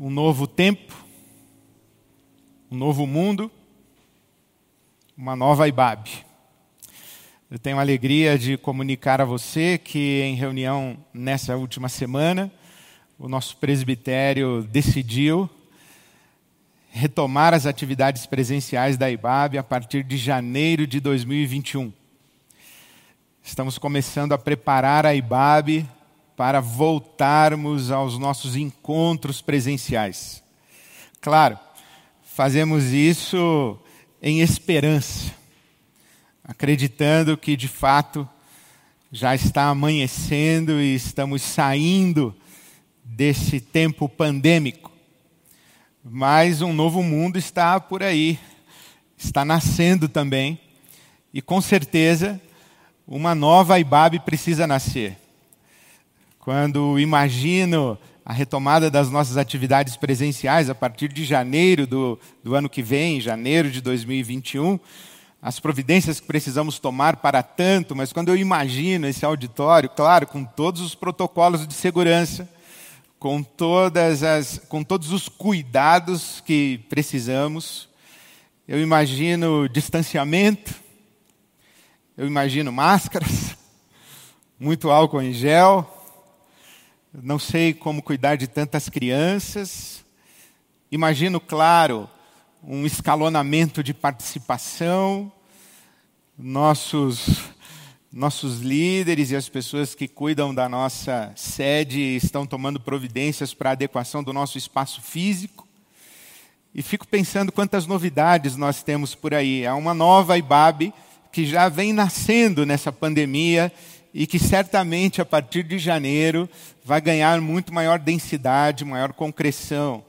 um novo tempo, um novo mundo, uma nova IBAB. Eu tenho a alegria de comunicar a você que, em reunião nessa última semana, o nosso presbitério decidiu retomar as atividades presenciais da IBAB a partir de janeiro de 2021. Estamos começando a preparar a IBAB para voltarmos aos nossos encontros presenciais. Claro, fazemos isso em esperança, acreditando que de fato já está amanhecendo e estamos saindo desse tempo pandêmico. Mas um novo mundo está por aí, está nascendo também, e com certeza uma nova IBAB precisa nascer. Quando imagino a retomada das nossas atividades presenciais a partir de janeiro do, do ano que vem, janeiro de 2021, as providências que precisamos tomar para tanto, mas quando eu imagino esse auditório, claro, com todos os protocolos de segurança, com, todas as, com todos os cuidados que precisamos, eu imagino distanciamento, eu imagino máscaras, muito álcool em gel, não sei como cuidar de tantas crianças. Imagino, claro, um escalonamento de participação. Nossos, nossos líderes e as pessoas que cuidam da nossa sede estão tomando providências para a adequação do nosso espaço físico. E fico pensando quantas novidades nós temos por aí. Há uma nova IBAB que já vem nascendo nessa pandemia e que certamente a partir de janeiro vai ganhar muito maior densidade, maior concreção.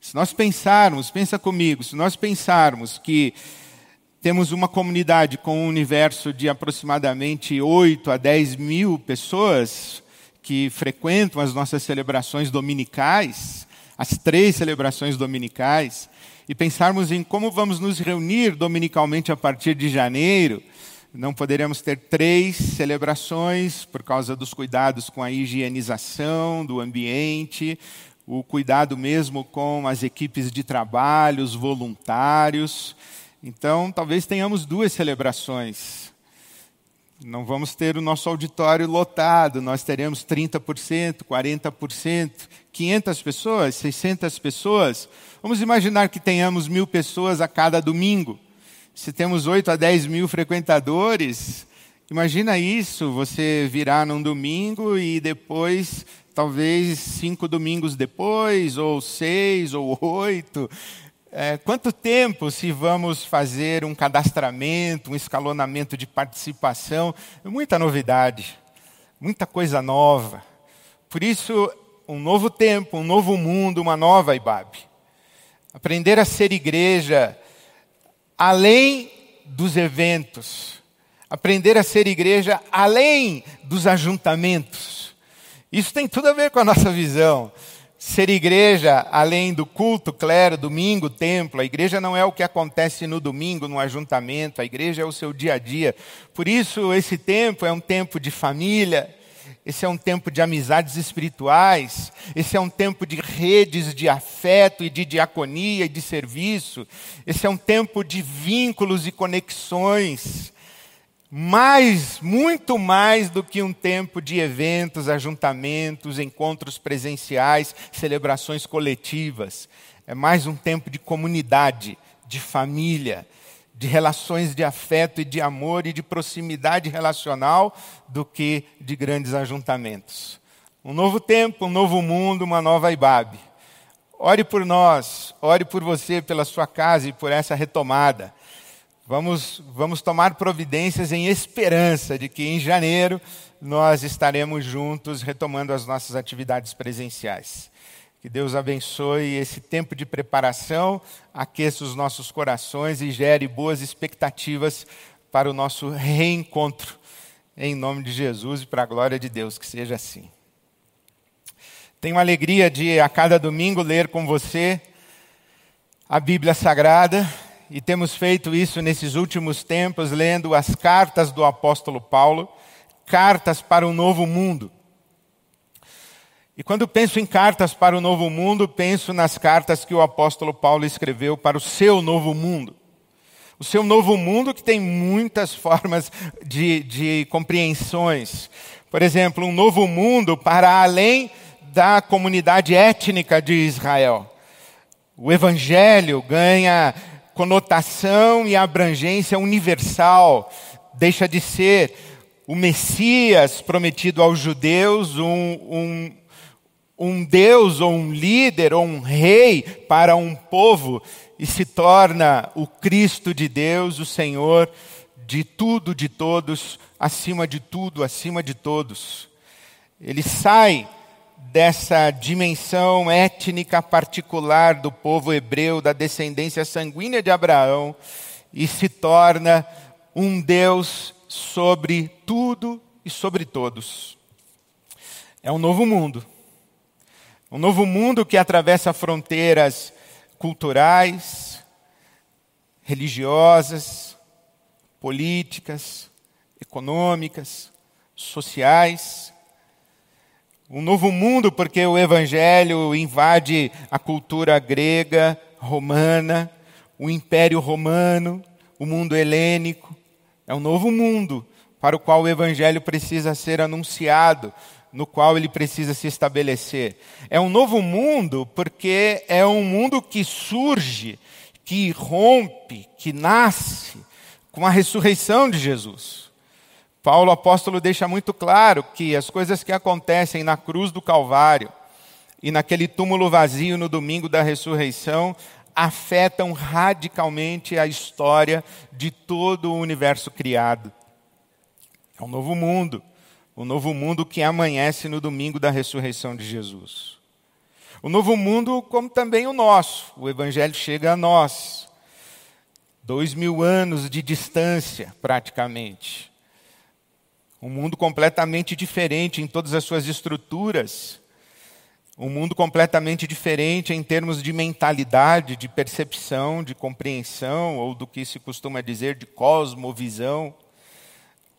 Se nós pensarmos, pensa comigo, se nós pensarmos que temos uma comunidade com um universo de aproximadamente 8 a 10 mil pessoas que frequentam as nossas celebrações dominicais, as três celebrações dominicais, e pensarmos em como vamos nos reunir dominicalmente a partir de janeiro, não poderemos ter três celebrações por causa dos cuidados com a higienização do ambiente, o cuidado mesmo com as equipes de trabalho, os voluntários. Então, talvez tenhamos duas celebrações. Não vamos ter o nosso auditório lotado, nós teremos 30%, 40%, 500 pessoas, 600 pessoas. Vamos imaginar que tenhamos mil pessoas a cada domingo se temos 8 a 10 mil frequentadores, imagina isso, você virar num domingo e depois, talvez cinco domingos depois, ou seis, ou oito. É, quanto tempo se vamos fazer um cadastramento, um escalonamento de participação? Muita novidade, muita coisa nova. Por isso, um novo tempo, um novo mundo, uma nova IBAB. Aprender a ser igreja além dos eventos. Aprender a ser igreja além dos ajuntamentos. Isso tem tudo a ver com a nossa visão. Ser igreja além do culto, clero, domingo, templo. A igreja não é o que acontece no domingo, no ajuntamento. A igreja é o seu dia a dia. Por isso, esse tempo é um tempo de família, esse é um tempo de amizades espirituais, esse é um tempo de redes de afeto e de diaconia e de serviço, esse é um tempo de vínculos e conexões, mais, muito mais do que um tempo de eventos, ajuntamentos, encontros presenciais, celebrações coletivas. É mais um tempo de comunidade, de família, de relações de afeto e de amor e de proximidade relacional do que de grandes ajuntamentos. Um novo tempo, um novo mundo, uma nova Ibabe. Ore por nós, ore por você, pela sua casa e por essa retomada. Vamos, vamos tomar providências em esperança de que em janeiro nós estaremos juntos retomando as nossas atividades presenciais. Que Deus abençoe esse tempo de preparação, aqueça os nossos corações e gere boas expectativas para o nosso reencontro. Em nome de Jesus e para a glória de Deus, que seja assim. Tenho a alegria de, a cada domingo, ler com você a Bíblia Sagrada, e temos feito isso nesses últimos tempos, lendo as cartas do apóstolo Paulo, cartas para um novo mundo. E quando penso em cartas para o novo mundo, penso nas cartas que o apóstolo Paulo escreveu para o seu novo mundo. O seu novo mundo que tem muitas formas de, de compreensões. Por exemplo, um novo mundo para além da comunidade étnica de Israel. O evangelho ganha conotação e abrangência universal, deixa de ser o Messias prometido aos judeus, um, um, um Deus ou um líder ou um rei para um povo e se torna o Cristo de Deus, o Senhor de tudo, de todos, acima de tudo, acima de todos. Ele sai dessa dimensão étnica particular do povo hebreu, da descendência sanguínea de Abraão, e se torna um Deus sobre tudo e sobre todos. É um novo mundo. Um novo mundo que atravessa fronteiras culturais, religiosas, políticas, econômicas, sociais. Um novo mundo porque o evangelho invade a cultura grega, romana, o império romano, o mundo helênico. É um novo mundo para o qual o evangelho precisa ser anunciado, no qual ele precisa se estabelecer. É um novo mundo porque é um mundo que surge, que rompe, que nasce com a ressurreição de Jesus. Paulo apóstolo deixa muito claro que as coisas que acontecem na cruz do Calvário e naquele túmulo vazio no domingo da ressurreição afetam radicalmente a história de todo o universo criado. É um novo mundo o novo mundo que amanhece no domingo da ressurreição de Jesus. O novo mundo, como também o nosso, o Evangelho chega a nós. Dois mil anos de distância, praticamente. Um mundo completamente diferente em todas as suas estruturas. Um mundo completamente diferente em termos de mentalidade, de percepção, de compreensão, ou do que se costuma dizer de cosmovisão.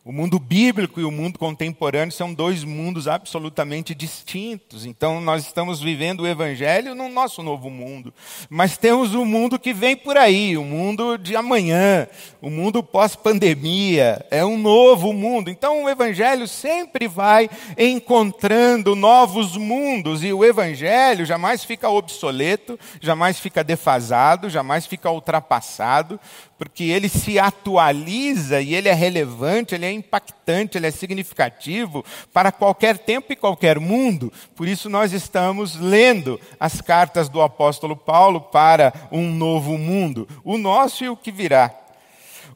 O mundo bíblico e o mundo contemporâneo são dois mundos absolutamente distintos. Então, nós estamos vivendo o Evangelho no nosso novo mundo. Mas temos o mundo que vem por aí, o mundo de amanhã, o mundo pós-pandemia. É um novo mundo. Então, o Evangelho sempre vai encontrando novos mundos. E o Evangelho jamais fica obsoleto, jamais fica defasado, jamais fica ultrapassado, porque ele se atualiza e ele é relevante, ele é impactante, ele é significativo para qualquer tempo e qualquer mundo. Por isso nós estamos lendo as cartas do apóstolo Paulo para um novo mundo, o nosso e o que virá.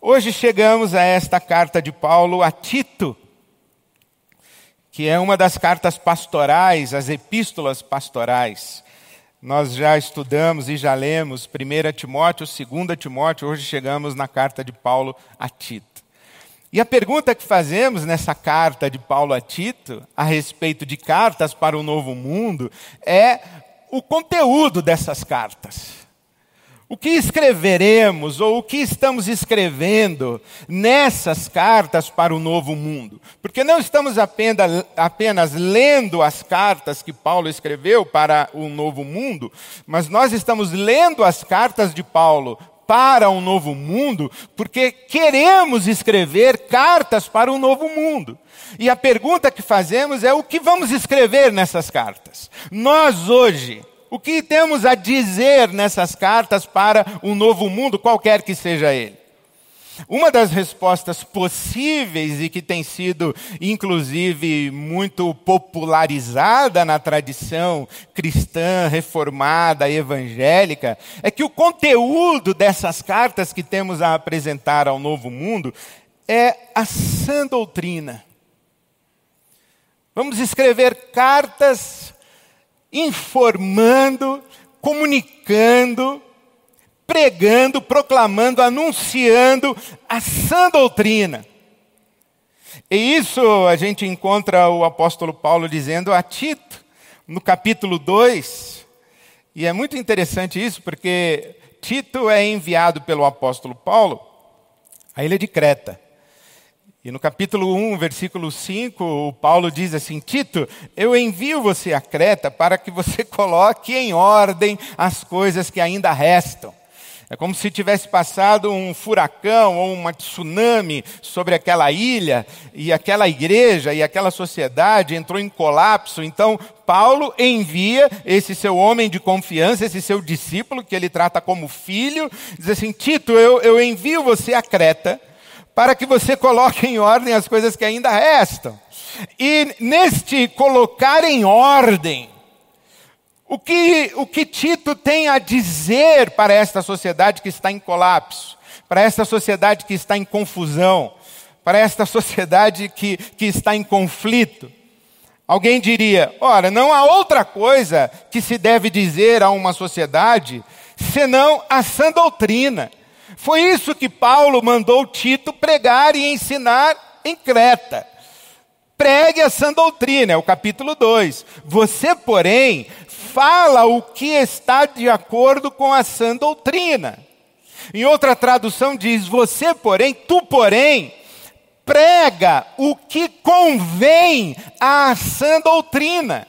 Hoje chegamos a esta carta de Paulo a Tito, que é uma das cartas pastorais, as epístolas pastorais. Nós já estudamos e já lemos 1 Timóteo, 2 Timóteo, hoje chegamos na carta de Paulo a Tito. E a pergunta que fazemos nessa carta de Paulo a Tito, a respeito de cartas para o novo mundo, é o conteúdo dessas cartas. O que escreveremos ou o que estamos escrevendo nessas cartas para o novo mundo? Porque não estamos apenas, apenas, lendo as cartas que Paulo escreveu para o novo mundo, mas nós estamos lendo as cartas de Paulo para um novo mundo porque queremos escrever cartas para um novo mundo. E a pergunta que fazemos é: o que vamos escrever nessas cartas? Nós hoje o que temos a dizer nessas cartas para um novo mundo, qualquer que seja ele? Uma das respostas possíveis e que tem sido, inclusive, muito popularizada na tradição cristã, reformada, evangélica, é que o conteúdo dessas cartas que temos a apresentar ao novo mundo é a sã doutrina. Vamos escrever cartas informando, comunicando, pregando, proclamando, anunciando a sã doutrina. E isso a gente encontra o apóstolo Paulo dizendo a Tito, no capítulo 2. E é muito interessante isso, porque Tito é enviado pelo apóstolo Paulo à ilha de Creta. E no capítulo 1, versículo 5, o Paulo diz assim: Tito, eu envio você a Creta para que você coloque em ordem as coisas que ainda restam. É como se tivesse passado um furacão ou uma tsunami sobre aquela ilha e aquela igreja e aquela sociedade entrou em colapso. Então, Paulo envia esse seu homem de confiança, esse seu discípulo, que ele trata como filho, diz assim: Tito, eu, eu envio você a Creta para que você coloque em ordem as coisas que ainda restam. E neste colocar em ordem, o que, o que Tito tem a dizer para esta sociedade que está em colapso, para esta sociedade que está em confusão, para esta sociedade que, que está em conflito? Alguém diria: ora, não há outra coisa que se deve dizer a uma sociedade senão a sã doutrina. Foi isso que Paulo mandou Tito pregar e ensinar em Creta. Pregue a sã doutrina, é o capítulo 2. Você, porém, fala o que está de acordo com a sã doutrina. Em outra tradução diz: Você, porém, tu, porém, prega o que convém à sã doutrina.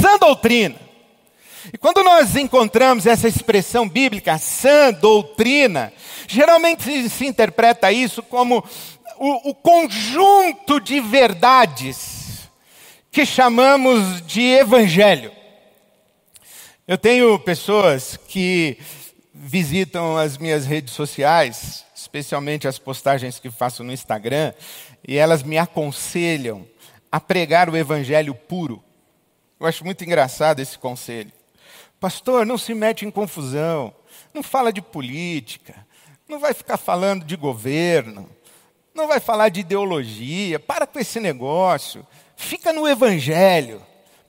Sã doutrina. E quando nós encontramos essa expressão bíblica, sã doutrina, geralmente se interpreta isso como o, o conjunto de verdades que chamamos de evangelho. Eu tenho pessoas que visitam as minhas redes sociais, especialmente as postagens que faço no Instagram, e elas me aconselham a pregar o evangelho puro. Eu acho muito engraçado esse conselho. Pastor, não se mete em confusão, não fala de política, não vai ficar falando de governo, não vai falar de ideologia, para com esse negócio, fica no Evangelho,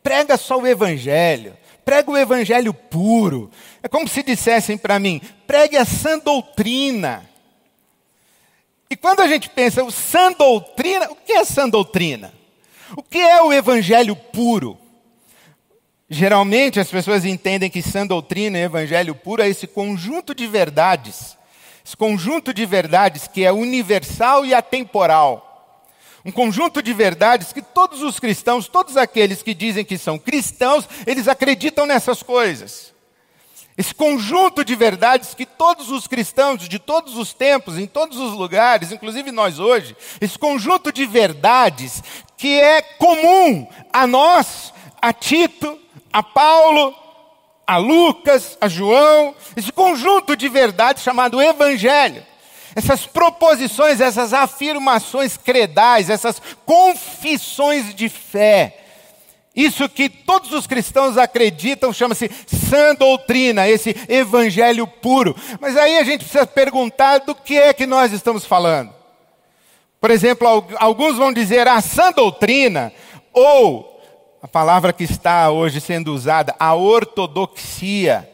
prega só o Evangelho, prega o Evangelho puro. É como se dissessem para mim: pregue a sã doutrina. E quando a gente pensa, o sã doutrina, o que é sã doutrina? O que é o Evangelho puro? Geralmente as pessoas entendem que sã doutrina e evangelho puro é esse conjunto de verdades, esse conjunto de verdades que é universal e atemporal. Um conjunto de verdades que todos os cristãos, todos aqueles que dizem que são cristãos, eles acreditam nessas coisas. Esse conjunto de verdades que todos os cristãos de todos os tempos, em todos os lugares, inclusive nós hoje, esse conjunto de verdades que é comum a nós, a Tito, a Paulo, a Lucas, a João, esse conjunto de verdades chamado Evangelho. Essas proposições, essas afirmações credais, essas confissões de fé. Isso que todos os cristãos acreditam chama-se sã doutrina, esse evangelho puro. Mas aí a gente precisa perguntar do que é que nós estamos falando. Por exemplo, alguns vão dizer a sã doutrina ou a palavra que está hoje sendo usada, a ortodoxia,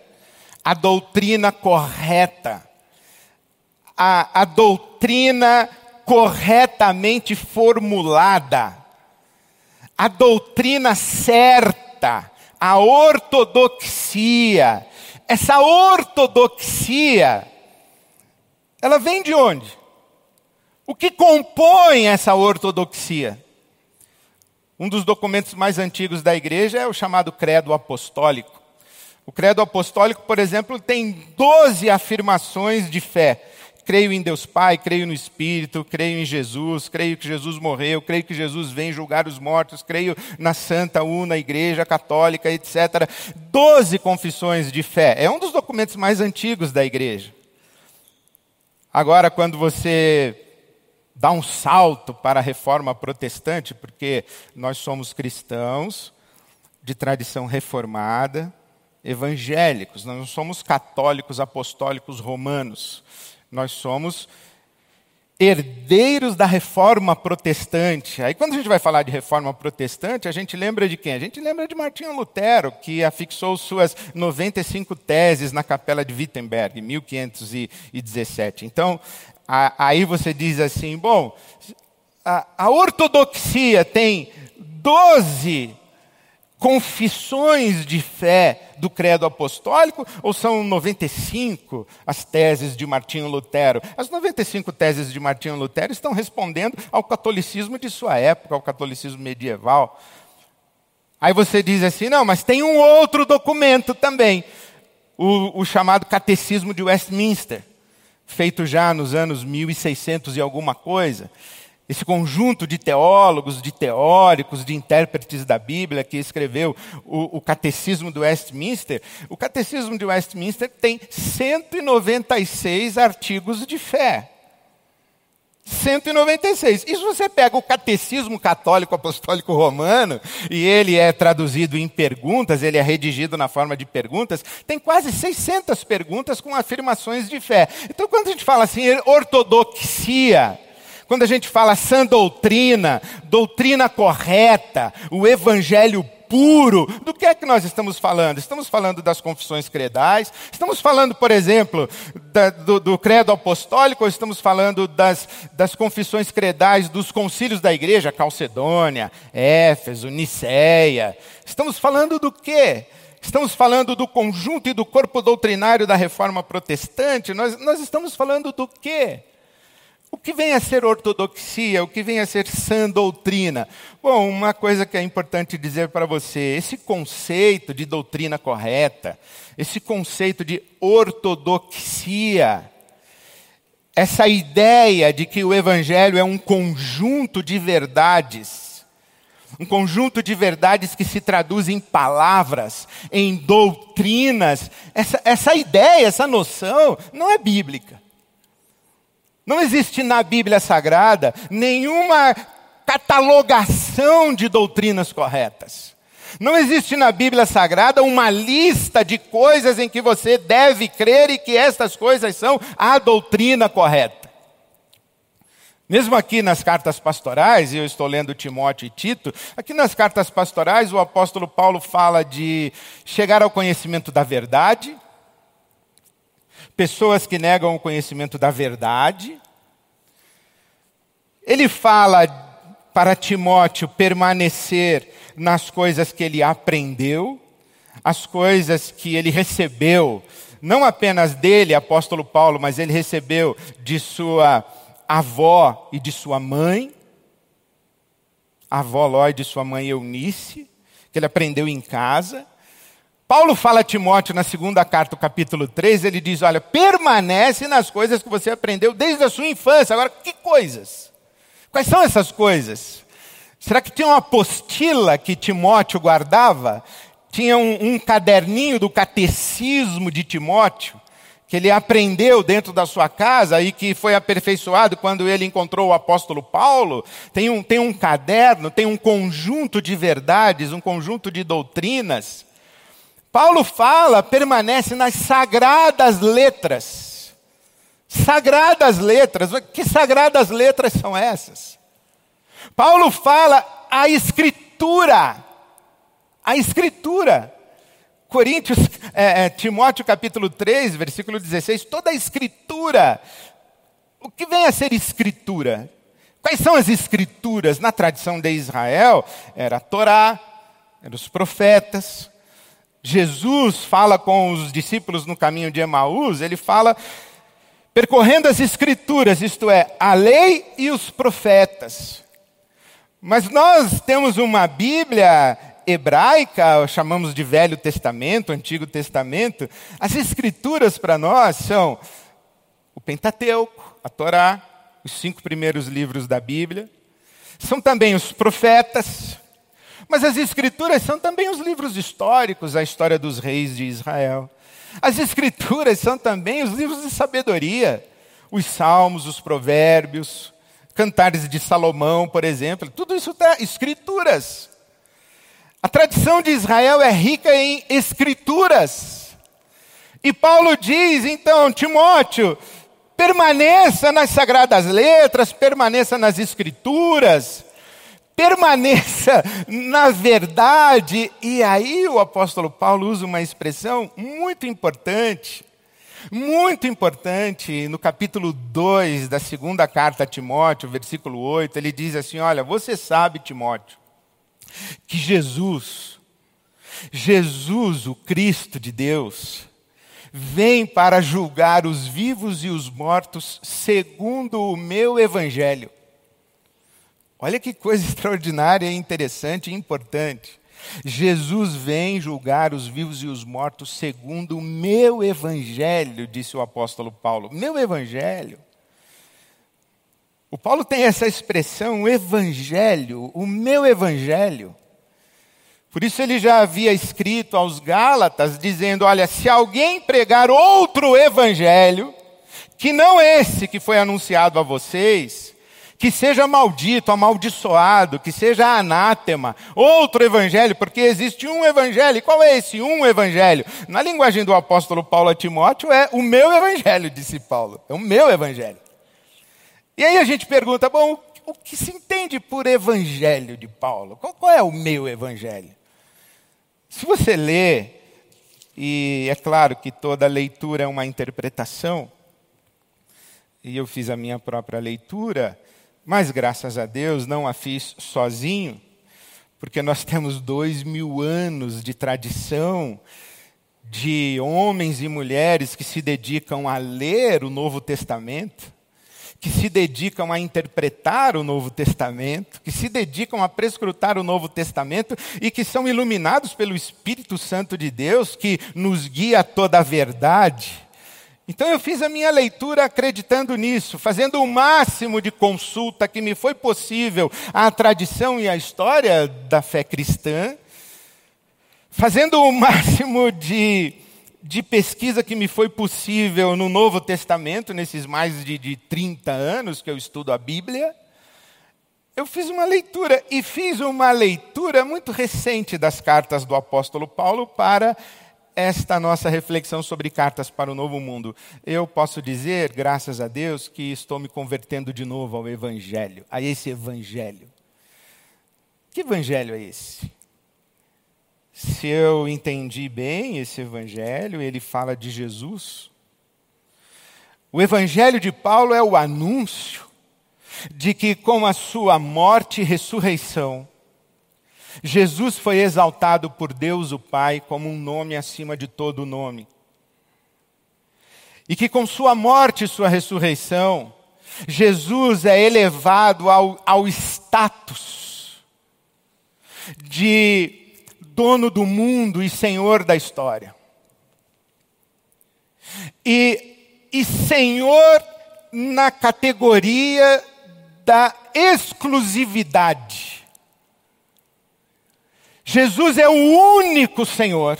a doutrina correta, a, a doutrina corretamente formulada, a doutrina certa, a ortodoxia. Essa ortodoxia, ela vem de onde? O que compõe essa ortodoxia? Um dos documentos mais antigos da igreja é o chamado Credo Apostólico. O Credo Apostólico, por exemplo, tem 12 afirmações de fé. Creio em Deus Pai, creio no Espírito, creio em Jesus, creio que Jesus morreu, creio que Jesus vem julgar os mortos, creio na Santa Una Igreja Católica, etc. Doze confissões de fé. É um dos documentos mais antigos da igreja. Agora, quando você dá um salto para a reforma protestante, porque nós somos cristãos de tradição reformada, evangélicos, nós não somos católicos apostólicos romanos, nós somos herdeiros da reforma protestante. Aí quando a gente vai falar de reforma protestante, a gente lembra de quem? A gente lembra de Martinho Lutero, que afixou suas 95 teses na capela de Wittenberg, em 1517. Então, aí você diz assim: bom, a, a ortodoxia tem 12 confissões de fé do credo apostólico ou são 95 as teses de Martinho Lutero? As 95 teses de Martinho Lutero estão respondendo ao catolicismo de sua época, ao catolicismo medieval. Aí você diz assim: não, mas tem um outro documento também, o, o chamado Catecismo de Westminster, feito já nos anos 1600 e alguma coisa esse conjunto de teólogos, de teóricos, de intérpretes da Bíblia que escreveu o, o, Catecismo do Westminster, o Catecismo de Westminster tem 196 artigos de fé. 196. E se você pega o Catecismo Católico Apostólico Romano, e ele é traduzido em perguntas, ele é redigido na forma de perguntas, tem quase 600 perguntas com afirmações de fé. Então, quando a gente fala assim, ortodoxia, quando a gente fala sã doutrina, doutrina correta, o evangelho puro, do que é que nós estamos falando? Estamos falando das confissões credais, estamos falando, por exemplo, da, do, do, credo apostólico, ou estamos falando das, das confissões credais dos concílios da igreja, Calcedônia, Éfeso, Niceia. Estamos falando do quê? Estamos falando do conjunto e do corpo doutrinário da reforma protestante? Nós, nós estamos falando do quê? O que vem a ser ortodoxia? O que vem a ser sã doutrina? Bom, uma coisa que é importante dizer para você: esse conceito de doutrina correta, esse conceito de ortodoxia, essa ideia de que o Evangelho é um conjunto de verdades, um conjunto de verdades que se traduz em palavras, em doutrinas, essa, essa ideia, essa noção, não é bíblica. Não existe na Bíblia Sagrada nenhuma catalogação de doutrinas corretas. Não existe na Bíblia Sagrada uma lista de coisas em que você deve crer e que estas coisas são a doutrina correta. Mesmo aqui nas cartas pastorais, e eu estou lendo Timóteo e Tito, aqui nas cartas pastorais o apóstolo Paulo fala de chegar ao conhecimento da verdade, pessoas que negam o conhecimento da verdade. Ele fala para Timóteo permanecer nas coisas que ele aprendeu, as coisas que ele recebeu, não apenas dele, apóstolo Paulo, mas ele recebeu de sua avó e de sua mãe, a avó Ló e de sua mãe Eunice, que ele aprendeu em casa. Paulo fala a Timóteo na segunda carta, capítulo 3, ele diz: Olha, permanece nas coisas que você aprendeu desde a sua infância. Agora, que coisas? Quais são essas coisas? Será que tinha uma apostila que Timóteo guardava? Tinha um, um caderninho do catecismo de Timóteo? que ele aprendeu dentro da sua casa e que foi aperfeiçoado quando ele encontrou o apóstolo Paulo, tem um, tem um caderno, tem um conjunto de verdades, um conjunto de doutrinas Paulo fala, permanece nas sagradas letras. Sagradas letras. Que sagradas letras são essas? Paulo fala a escritura. A escritura. Coríntios, é, é, Timóteo capítulo 3, versículo 16, toda a escritura. O que vem a ser escritura? Quais são as escrituras? Na tradição de Israel, era a Torá, eram os profetas, Jesus fala com os discípulos no caminho de Emaús, ele fala percorrendo as escrituras, isto é, a lei e os profetas. Mas nós temos uma Bíblia hebraica, chamamos de Velho Testamento, Antigo Testamento. As escrituras para nós são o Pentateuco, a Torá, os cinco primeiros livros da Bíblia. São também os profetas, mas as Escrituras são também os livros históricos, a história dos reis de Israel. As Escrituras são também os livros de sabedoria, os Salmos, os Provérbios, Cantares de Salomão, por exemplo. Tudo isso está Escrituras. A tradição de Israel é rica em Escrituras. E Paulo diz, então, Timóteo, permaneça nas sagradas letras, permaneça nas Escrituras permaneça na verdade. E aí o apóstolo Paulo usa uma expressão muito importante, muito importante, no capítulo 2 da segunda carta a Timóteo, versículo 8, ele diz assim: Olha, você sabe, Timóteo, que Jesus, Jesus, o Cristo de Deus, vem para julgar os vivos e os mortos segundo o meu evangelho. Olha que coisa extraordinária, interessante e importante. Jesus vem julgar os vivos e os mortos segundo o meu evangelho, disse o apóstolo Paulo. Meu evangelho. O Paulo tem essa expressão, o evangelho, o meu evangelho. Por isso ele já havia escrito aos Gálatas, dizendo: Olha, se alguém pregar outro evangelho, que não esse que foi anunciado a vocês, que seja maldito, amaldiçoado, que seja anátema, outro evangelho, porque existe um evangelho. E qual é esse um evangelho? Na linguagem do apóstolo Paulo a Timóteo, é o meu evangelho, disse Paulo. É o meu evangelho. E aí a gente pergunta, bom, o que se entende por evangelho de Paulo? Qual, é o meu evangelho? Se você lê, e é claro que toda leitura é uma interpretação, e eu fiz a minha própria leitura, mas graças a Deus não a fiz sozinho, porque nós temos dois mil anos de tradição de homens e mulheres que se dedicam a ler o Novo Testamento, que se dedicam a interpretar o Novo Testamento, que se dedicam a prescrutar o Novo Testamento e que são iluminados pelo Espírito Santo de Deus, que nos guia a toda a verdade. Então eu fiz a minha leitura acreditando nisso, fazendo o máximo de consulta que me foi possível à tradição e à história da fé cristã, fazendo o máximo de, de pesquisa que me foi possível no Novo Testamento, nesses mais de, de 30 anos que eu estudo a Bíblia. Eu fiz uma leitura, e fiz uma leitura muito recente das cartas do apóstolo Paulo para esta nossa reflexão sobre cartas para o novo mundo. Eu posso dizer, graças a Deus, que estou me convertendo de novo ao Evangelho, a esse Evangelho. Que Evangelho é esse? Se eu entendi bem esse Evangelho, ele fala de Jesus. O Evangelho de Paulo é o anúncio de que com a sua morte e ressurreição, Jesus foi exaltado por Deus o Pai como um nome acima de todo nome. E que com sua morte e sua ressurreição, Jesus é elevado ao, ao status de dono do mundo e senhor da história. E, e senhor na categoria da exclusividade. Jesus é o único Senhor.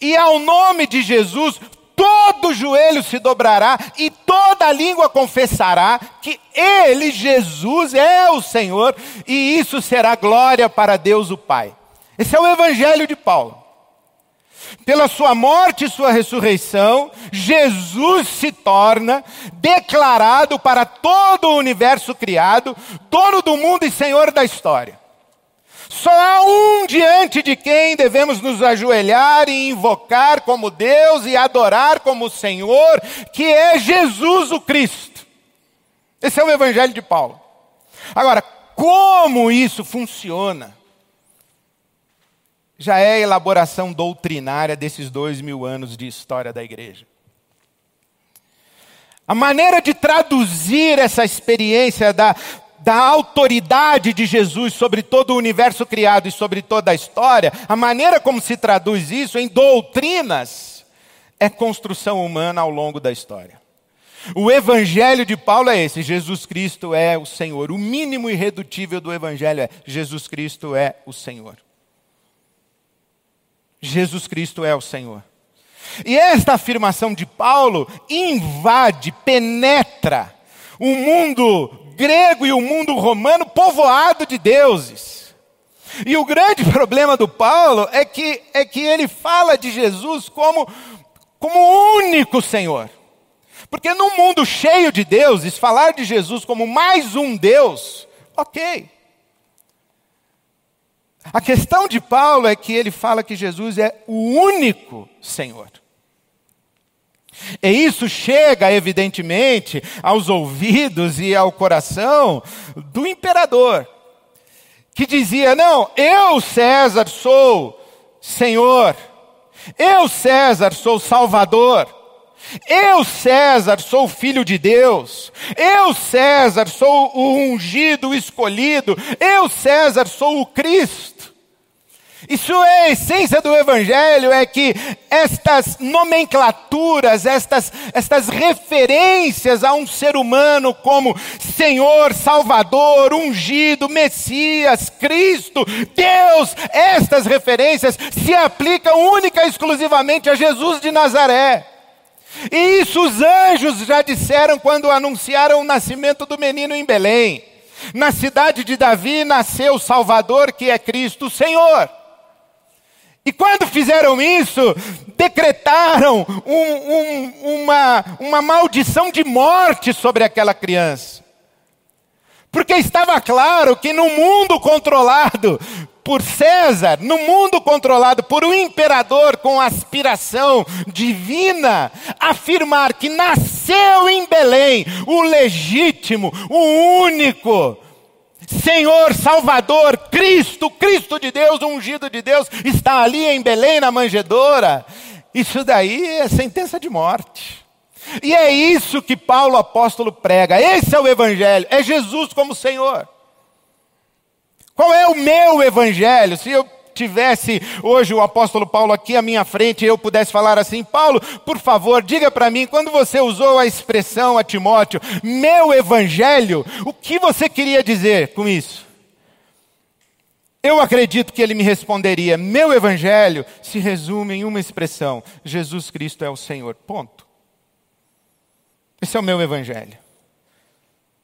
E ao nome de Jesus, todo joelho se dobrará e toda língua confessará que Ele, Jesus, é o Senhor, e isso será glória para Deus o Pai. Esse é o Evangelho de Paulo. Pela sua morte e sua ressurreição, Jesus se torna declarado para todo o universo criado, dono do mundo e senhor da história. Só há um diante de quem devemos nos ajoelhar e invocar como Deus e adorar como Senhor, que é Jesus o Cristo. Esse é o Evangelho de Paulo. Agora, como isso funciona? Já é a elaboração doutrinária desses dois mil anos de história da igreja. A maneira de traduzir essa experiência da da autoridade de Jesus sobre todo o universo criado e sobre toda a história, a maneira como se traduz isso em doutrinas é construção humana ao longo da história. O evangelho de Paulo é esse: Jesus Cristo é o Senhor. O mínimo irredutível do evangelho é: Jesus Cristo é o Senhor. Jesus Cristo é o Senhor. E esta afirmação de Paulo invade, penetra o mundo grego e o mundo romano povoado de deuses. E o grande problema do Paulo é que, é que ele fala de Jesus como, como único Senhor. Porque num mundo cheio de deuses, falar de Jesus como mais um Deus, ok. A questão de Paulo é que ele fala que Jesus é o único Senhor. E isso chega, evidentemente, aos ouvidos e ao coração do imperador, que dizia: Não, eu, César, sou Senhor. Eu, César, sou Salvador. Eu, César, sou filho de Deus. Eu, César, sou o ungido, o escolhido. Eu, César, sou o Cristo. Isso é a essência do Evangelho, é que estas nomenclaturas, estas, estas referências a um ser humano como Senhor, Salvador, ungido, Messias, Cristo, Deus, estas referências se aplicam única e exclusivamente a Jesus de Nazaré. E isso os anjos já disseram quando anunciaram o nascimento do menino em Belém. Na cidade de Davi nasceu o Salvador, que é Cristo, Senhor. E quando fizeram isso, decretaram um, um, uma, uma maldição de morte sobre aquela criança. Porque estava claro que no mundo controlado por César, no mundo controlado por um imperador com aspiração divina, afirmar que nasceu em Belém o legítimo, o único, Senhor, Salvador, Cristo, Cristo de Deus, ungido de Deus, está ali em Belém, na manjedoura. Isso daí é sentença de morte. E é isso que Paulo apóstolo prega. Esse é o Evangelho, é Jesus como Senhor. Qual é o meu evangelho? Se eu tivesse hoje o apóstolo Paulo aqui à minha frente eu pudesse falar assim: Paulo, por favor, diga para mim, quando você usou a expressão a Timóteo, meu evangelho, o que você queria dizer com isso? Eu acredito que ele me responderia: meu evangelho se resume em uma expressão: Jesus Cristo é o Senhor. Ponto. Esse é o meu evangelho.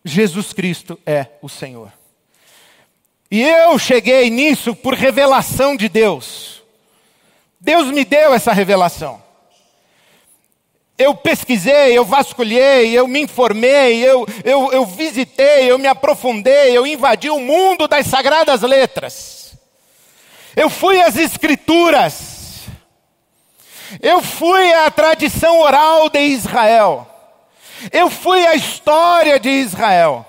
Jesus Cristo é o Senhor. E eu cheguei nisso por revelação de Deus. Deus me deu essa revelação. Eu pesquisei, eu vasculhei, eu me informei, eu, eu, eu visitei, eu me aprofundei, eu invadi o mundo das sagradas letras. Eu fui às escrituras. Eu fui à tradição oral de Israel. Eu fui à história de Israel.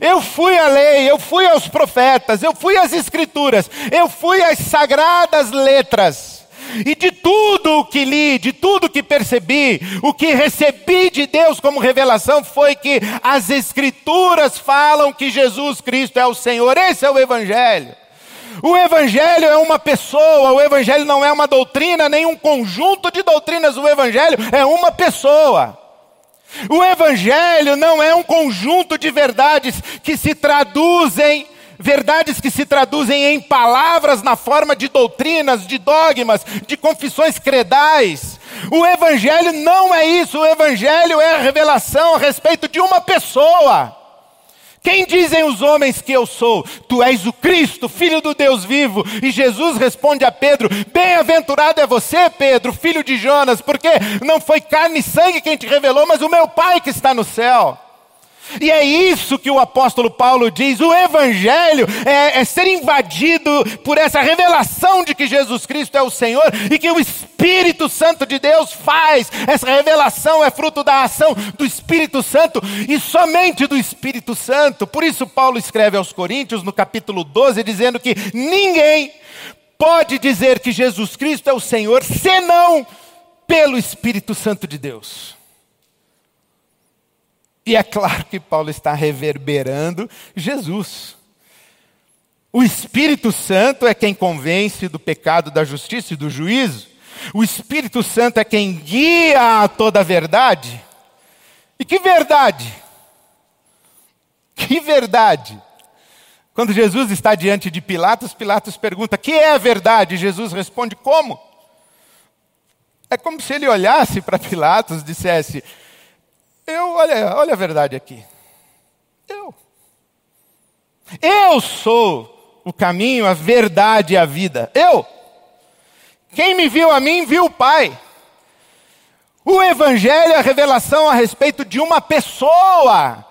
Eu fui à lei, eu fui aos profetas, eu fui às escrituras, eu fui às sagradas letras. E de tudo o que li, de tudo que percebi, o que recebi de Deus como revelação foi que as Escrituras falam que Jesus Cristo é o Senhor. Esse é o Evangelho. O Evangelho é uma pessoa, o Evangelho não é uma doutrina, nem um conjunto de doutrinas. O Evangelho é uma pessoa. O Evangelho não é um conjunto de verdades que se traduzem, verdades que se traduzem em palavras na forma de doutrinas, de dogmas, de confissões credais. O Evangelho não é isso, o Evangelho é a revelação a respeito de uma pessoa. Quem dizem os homens que eu sou? Tu és o Cristo, filho do Deus vivo. E Jesus responde a Pedro: Bem-aventurado é você, Pedro, filho de Jonas, porque não foi carne e sangue quem te revelou, mas o meu Pai que está no céu. E é isso que o apóstolo Paulo diz: o Evangelho é, é, ser invadido por essa revelação de que Jesus Cristo é o Senhor e que o Espírito Santo de Deus faz. Essa revelação é fruto da ação do Espírito Santo e somente do Espírito Santo. Por isso, Paulo escreve aos Coríntios, no capítulo 12, dizendo que ninguém pode dizer que Jesus Cristo é o Senhor senão pelo Espírito Santo de Deus. E é claro que Paulo está reverberando Jesus. O Espírito Santo é quem convence do pecado, da justiça e do juízo. O Espírito Santo é quem guia a toda a verdade. E que verdade? Que verdade? Quando Jesus está diante de Pilatos, Pilatos pergunta: "Que é a verdade?" Jesus responde: "Como?" É como se ele olhasse para Pilatos e dissesse: olha, olha a verdade aqui. Eu. Eu sou o caminho, a verdade e a vida. Eu. Quem me viu a mim, viu o Pai. O Evangelho é a revelação a respeito de uma pessoa.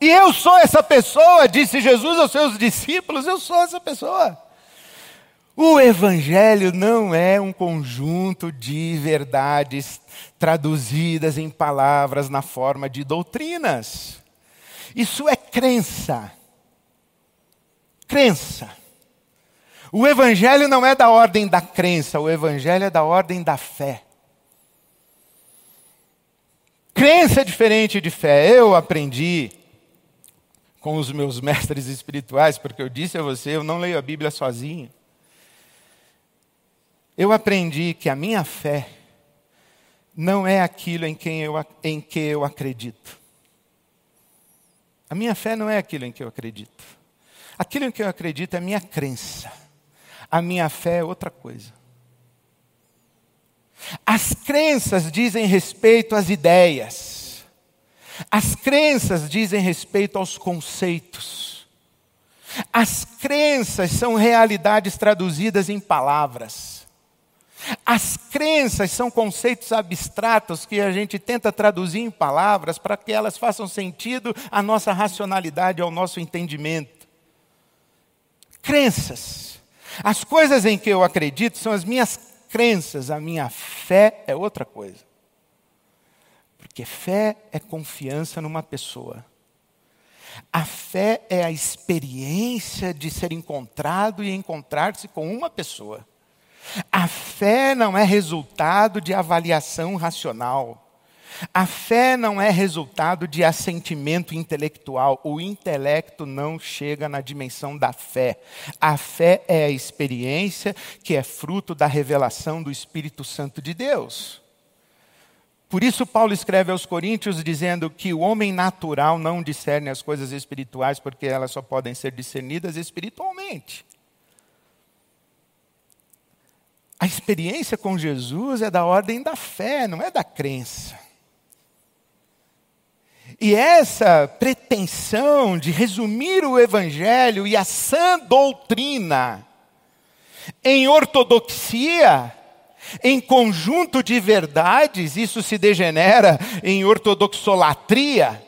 E eu sou essa pessoa, disse Jesus aos seus discípulos, eu sou essa pessoa. O Evangelho não é um conjunto de verdades traduzidas em palavras na forma de doutrinas. Isso é crença. Crença. O Evangelho não é da ordem da crença, o Evangelho é da ordem da fé. Crença é diferente de fé. Eu aprendi com os meus mestres espirituais, porque eu disse a você, eu não leio a Bíblia sozinho. Eu aprendi que a minha fé não é aquilo em, quem eu, em que eu acredito. A minha fé não é aquilo em que eu acredito. Aquilo em que eu acredito é a minha crença. A minha fé é outra coisa. As crenças dizem respeito às ideias. As crenças dizem respeito aos conceitos. As crenças são realidades traduzidas em palavras. As crenças são conceitos abstratos que a gente tenta traduzir em palavras para que elas façam sentido à nossa racionalidade, ao nosso entendimento. Crenças. As coisas em que eu acredito são as minhas crenças, a minha fé é outra coisa. Porque fé é confiança numa pessoa. A fé é a experiência de ser encontrado e encontrar-se com uma pessoa. A fé não é resultado de avaliação racional. A fé não é resultado de assentimento intelectual. O intelecto não chega na dimensão da fé. A fé é a experiência que é fruto da revelação do Espírito Santo de Deus. Por isso, Paulo escreve aos Coríntios dizendo que o homem natural não discerne as coisas espirituais porque elas só podem ser discernidas espiritualmente. A experiência com Jesus é da ordem da fé, não é da crença. E essa pretensão de resumir o Evangelho e a sã doutrina em ortodoxia, em conjunto de verdades, isso se degenera em ortodoxolatria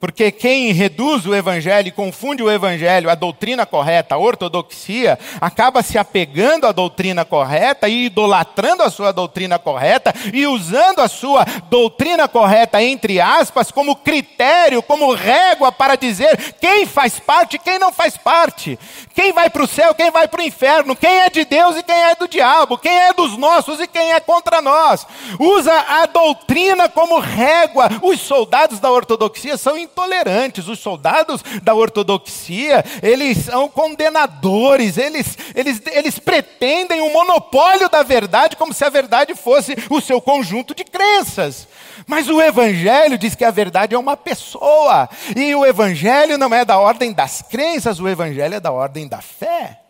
porque quem reduz o evangelho e confunde o evangelho, a doutrina correta, a ortodoxia, acaba se apegando à doutrina correta e idolatrando a sua doutrina correta e usando a sua doutrina correta, entre aspas, como critério, como régua para dizer quem faz parte e quem não faz parte. Quem vai para o céu, quem vai para o inferno, quem é de Deus e quem é do diabo, quem é dos nossos e quem é contra nós. Usa a doutrina como régua. Os soldados da ortodoxia são intolerantes. Os soldados da ortodoxia, eles são condenadores, eles, eles, eles pretendem o um monopólio da verdade como se a verdade fosse o seu conjunto de crenças. Mas o Evangelho diz que a verdade é uma pessoa, e o Evangelho não é da ordem das crenças, o Evangelho é da ordem da fé.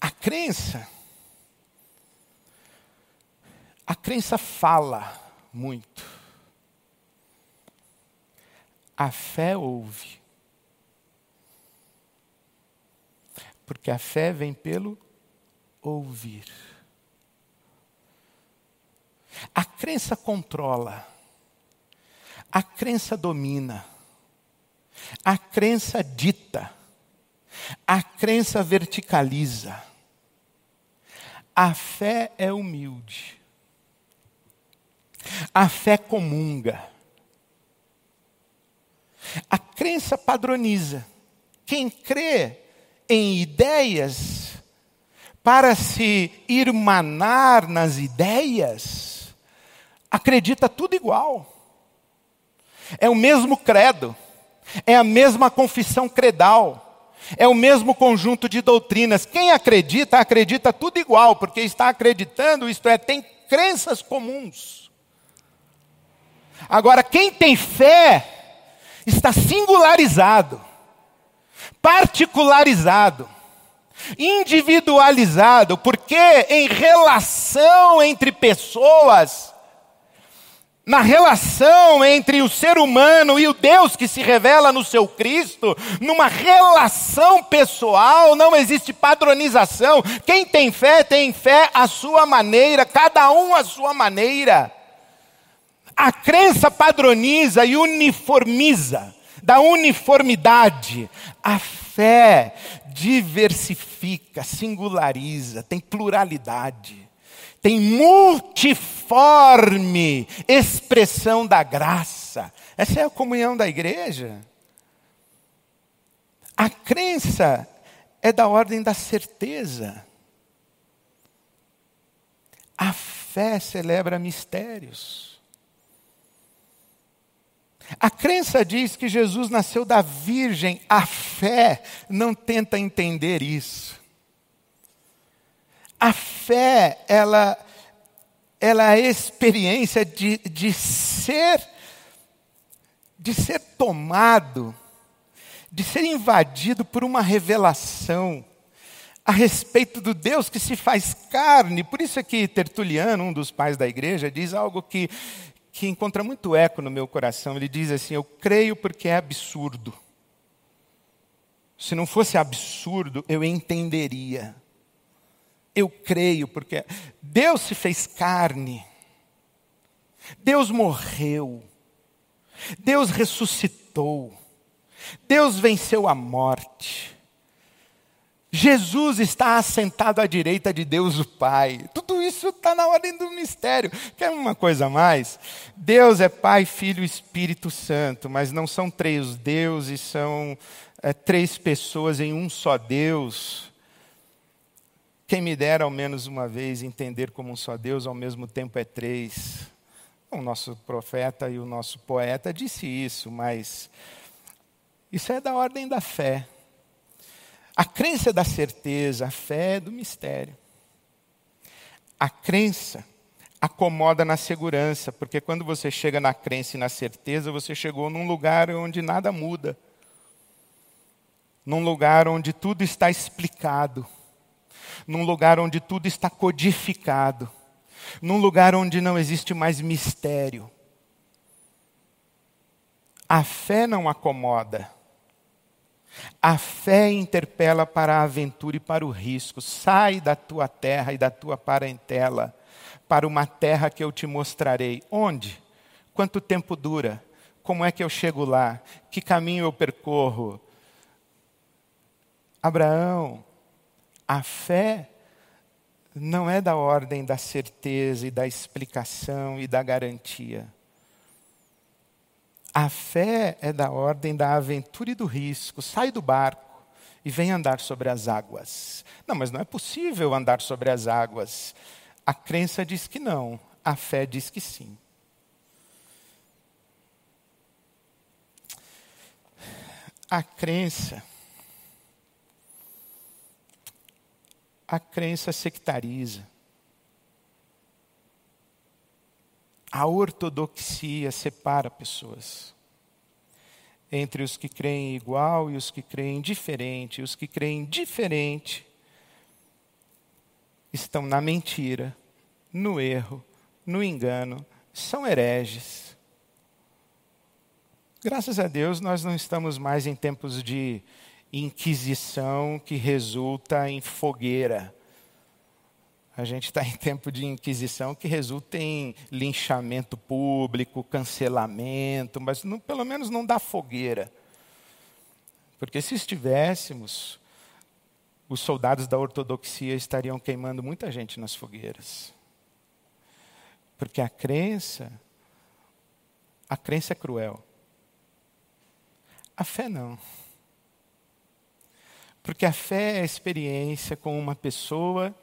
A crença, a crença fala muito. A fé ouve. Porque a fé vem pelo ouvir. A crença controla. A crença domina. A crença dita. A crença verticaliza. A fé é humilde. A fé comunga. Crença padroniza. Quem crê em ideias para se irmanar nas ideias, acredita tudo igual. É o mesmo credo, é a mesma confissão credal, é o mesmo conjunto de doutrinas. Quem acredita, acredita tudo igual, porque está acreditando, isto é, tem crenças comuns. Agora, quem tem fé, está singularizado, particularizado, individualizado, porque em relação entre pessoas, na relação entre o ser humano e o Deus que se revela no seu Cristo, numa relação pessoal, não existe padronização. Quem tem fé, tem fé à sua maneira, cada um à sua maneira. A crença padroniza e uniformiza, da uniformidade. A fé diversifica, singulariza, tem pluralidade, tem multiforme expressão da graça. Essa é a comunhão da igreja. A crença é da ordem da certeza. A fé celebra mistérios. A crença diz que Jesus nasceu da Virgem, a fé não tenta entender isso. A fé, ela, ela é a experiência de, de ser, de ser tomado, de ser invadido por uma revelação a respeito do Deus que se faz carne. Por isso é que Tertuliano, um dos pais da igreja, diz algo que, que encontra muito eco no meu coração. Ele diz assim: Eu creio porque é absurdo. Se não fosse absurdo, eu entenderia. Eu creio porque Deus se fez carne. Deus morreu. Deus ressuscitou. Deus venceu a morte. Jesus está assentado à direita de Deus o Pai. Tudo isso está na ordem do mistério. Quer uma coisa a mais? Deus é Pai, Filho e Espírito Santo, mas não são três deuses, são é, três pessoas em um só Deus. Quem me dera ao menos uma vez entender como um só Deus, ao mesmo tempo é três. O nosso profeta e o nosso poeta disse isso, mas isso é da ordem da fé. A crença da certeza, a fé é do mistério. A crença acomoda na segurança, porque quando você chega na crença e na certeza, você chegou num lugar onde nada muda. Num lugar onde tudo está explicado. Num lugar onde tudo está codificado. Num lugar onde não existe mais mistério. A fé não acomoda. A fé interpela para a aventura e para o risco. Sai da tua terra e da tua parentela para uma terra que eu te mostrarei. Onde? Quanto tempo dura? Como é que eu chego lá? Que caminho eu percorro? Abraão, a fé não é da ordem da certeza e da explicação e da garantia. A fé é da ordem da aventura e do risco. Sai do barco e vem andar sobre as águas. Não, mas não é possível andar sobre as águas. A crença diz que não, a fé diz que sim. A crença. A crença sectariza. A ortodoxia separa pessoas entre os que creem igual e os que creem diferente. Os que creem diferente estão na mentira, no erro, no engano, são hereges. Graças a Deus, nós não estamos mais em tempos de inquisição que resulta em fogueira. A gente está em tempo de inquisição que resulta em linchamento público, cancelamento, mas não, pelo menos não dá fogueira. Porque se estivéssemos, os soldados da ortodoxia estariam queimando muita gente nas fogueiras. Porque a crença, a crença é cruel. A fé não. Porque a fé é a experiência com uma pessoa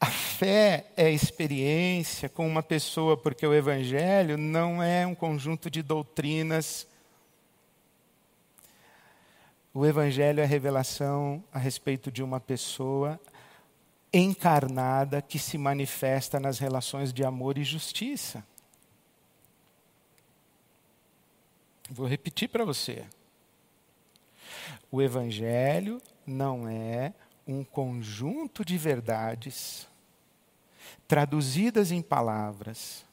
a fé é experiência com uma pessoa, porque o Evangelho não é um conjunto de doutrinas. O Evangelho é revelação a respeito de uma pessoa encarnada que se manifesta nas relações de amor e justiça. Vou repetir para você. O Evangelho não é um conjunto de verdades traduzidas em palavras,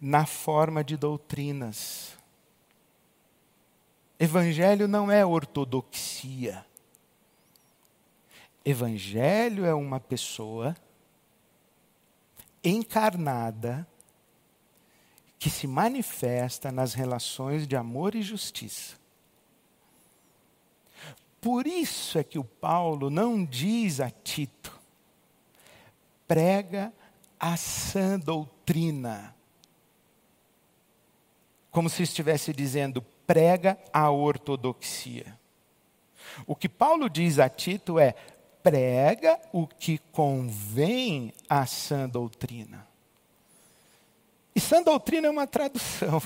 na forma de doutrinas. Evangelho não é ortodoxia. Evangelho é uma pessoa encarnada que se manifesta nas relações de amor e justiça. Por isso é que o Paulo não diz a Tito, prega a sã doutrina. Como se estivesse dizendo, prega a ortodoxia. O que Paulo diz a Tito é: prega o que convém à sã doutrina. E sã doutrina é uma tradução.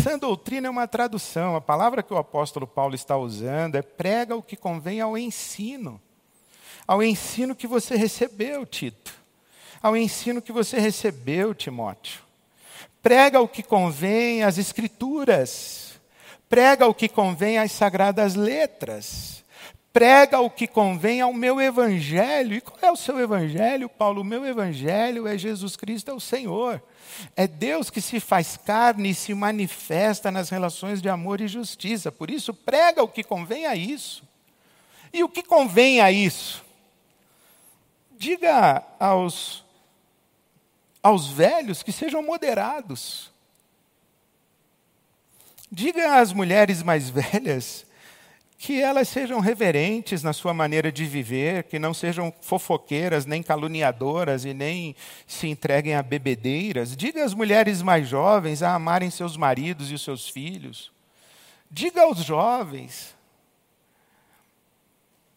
Sã doutrina é uma tradução. A palavra que o apóstolo Paulo está usando é prega o que convém ao ensino. Ao ensino que você recebeu, Tito. Ao ensino que você recebeu, Timóteo. Prega o que convém às escrituras. Prega o que convém às sagradas letras. Prega o que convém ao meu evangelho. E qual é o seu evangelho, Paulo? O meu evangelho é Jesus Cristo, é o Senhor. É Deus que se faz carne e se manifesta nas relações de amor e justiça. Por isso, prega o que convém a isso. E o que convém a isso? Diga aos, aos velhos que sejam moderados. Diga às mulheres mais velhas que elas sejam reverentes na sua maneira de viver, que não sejam fofoqueiras, nem caluniadoras e nem se entreguem a bebedeiras. Diga às mulheres mais jovens a amarem seus maridos e os seus filhos. Diga aos jovens.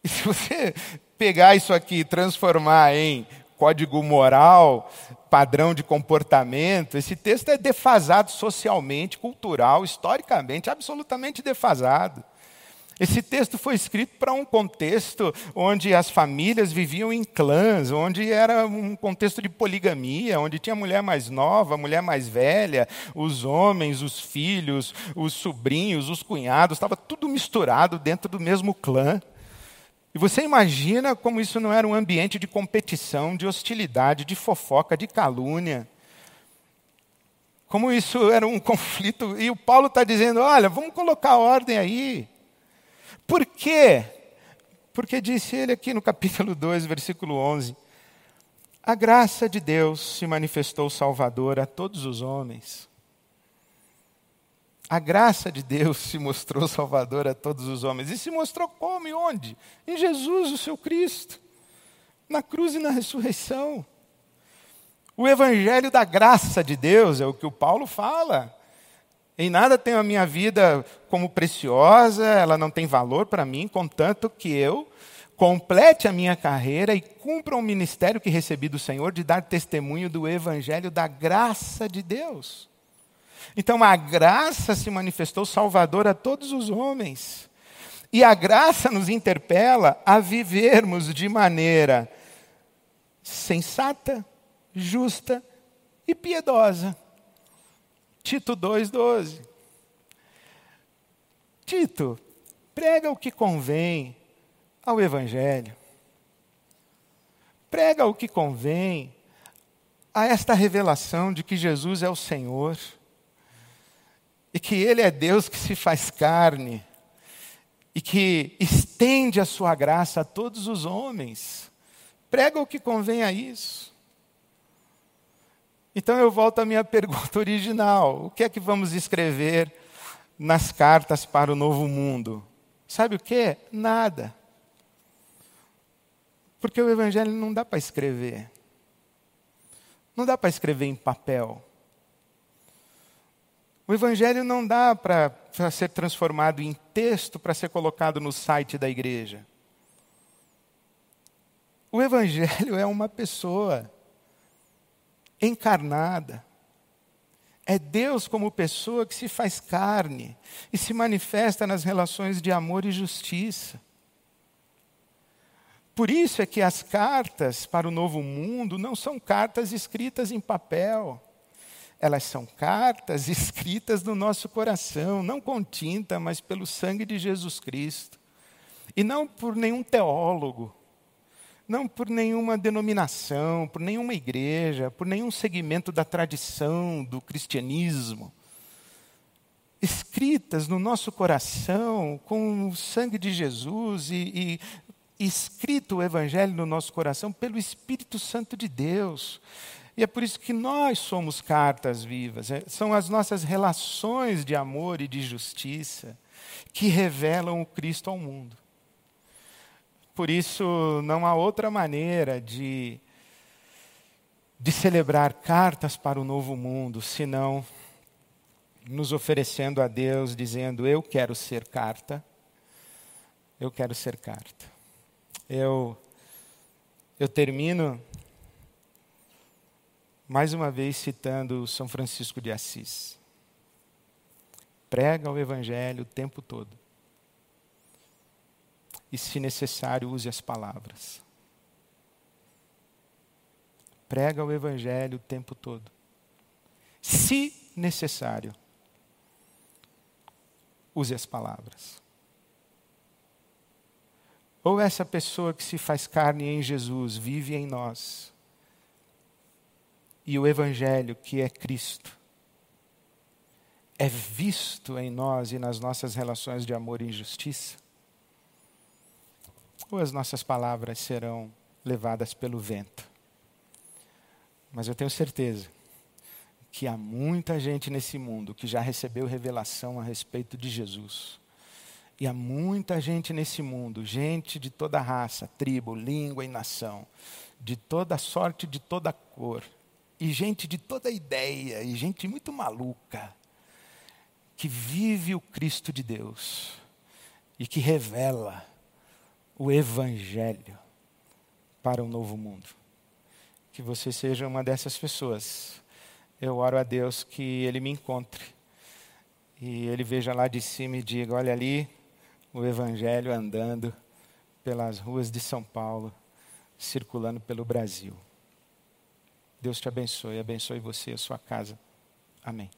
E se você pegar isso aqui e transformar em código moral, padrão de comportamento, esse texto é defasado socialmente, cultural, historicamente, absolutamente defasado. Esse texto foi escrito para um contexto onde as famílias viviam em clãs, onde era um contexto de poligamia, onde tinha mulher mais nova, mulher mais velha, os homens, os filhos, os sobrinhos, os cunhados, estava tudo misturado dentro do mesmo clã. E você imagina como isso não era um ambiente de competição, de hostilidade, de fofoca, de calúnia. Como isso era um conflito. E o Paulo está dizendo: olha, vamos colocar ordem aí. Por quê? Porque disse ele aqui no capítulo 2, versículo 11: A graça de Deus se manifestou salvador a todos os homens. A graça de Deus se mostrou salvador a todos os homens. E se mostrou como e onde? Em Jesus, o seu Cristo, na cruz e na ressurreição. O evangelho da graça de Deus é o que o Paulo fala. Em nada tenho a minha vida como preciosa, ela não tem valor para mim, contanto que eu complete a minha carreira e cumpra o ministério que recebi do Senhor de dar testemunho do evangelho da graça de Deus. Então a graça se manifestou salvadora a todos os homens. E a graça nos interpela a vivermos de maneira sensata, justa e piedosa. Tito 2,12. Tito, prega o que convém ao Evangelho. Prega o que convém a esta revelação de que Jesus é o Senhor e que Ele é Deus que se faz carne e que estende a sua graça a todos os homens. Prega o que convém a isso. Então eu volto à minha pergunta original: o que é que vamos escrever nas cartas para o novo mundo? Sabe o que? Nada. Porque o Evangelho não dá para escrever. Não dá para escrever em papel. O Evangelho não dá para ser transformado em texto para ser colocado no site da igreja. O Evangelho é uma pessoa encarnada. É Deus como pessoa que se faz carne e se manifesta nas relações de amor e justiça. Por isso é que as cartas para o novo mundo não são cartas escritas em papel. Elas são cartas escritas no nosso coração, não com tinta, mas pelo sangue de Jesus Cristo. E não por nenhum teólogo, não por nenhuma denominação, por nenhuma igreja, por nenhum segmento da tradição do cristianismo. Escritas no nosso coração com o sangue de Jesus e, e escrito o Evangelho no nosso coração pelo Espírito Santo de Deus. E é por isso que nós somos cartas vivas. É, são as nossas relações de amor e de justiça que revelam o Cristo ao mundo. Por isso, não há outra maneira de, de celebrar cartas para o novo mundo, senão nos oferecendo a Deus, dizendo: Eu quero ser carta, eu quero ser carta. Eu, eu termino mais uma vez citando São Francisco de Assis. Prega o Evangelho o tempo todo. E, se necessário, use as palavras. Prega o Evangelho o tempo todo. Se necessário, use as palavras. Ou essa pessoa que se faz carne em Jesus vive em nós e o Evangelho, que é Cristo, é visto em nós e nas nossas relações de amor e justiça? Ou as nossas palavras serão levadas pelo vento? Mas eu tenho certeza que há muita gente nesse mundo que já recebeu revelação a respeito de Jesus. E há muita gente nesse mundo, gente de toda raça, tribo, língua e nação, de toda sorte, de toda cor, e gente de toda ideia, e gente muito maluca, que vive o Cristo de Deus e que revela o Evangelho para o novo mundo. Que você seja uma dessas pessoas. Eu oro a Deus que Ele me encontre e Ele veja lá de cima e diga: olha ali o Evangelho andando pelas ruas de São Paulo, circulando pelo Brasil. Deus te abençoe, abençoe você e a sua casa. Amém.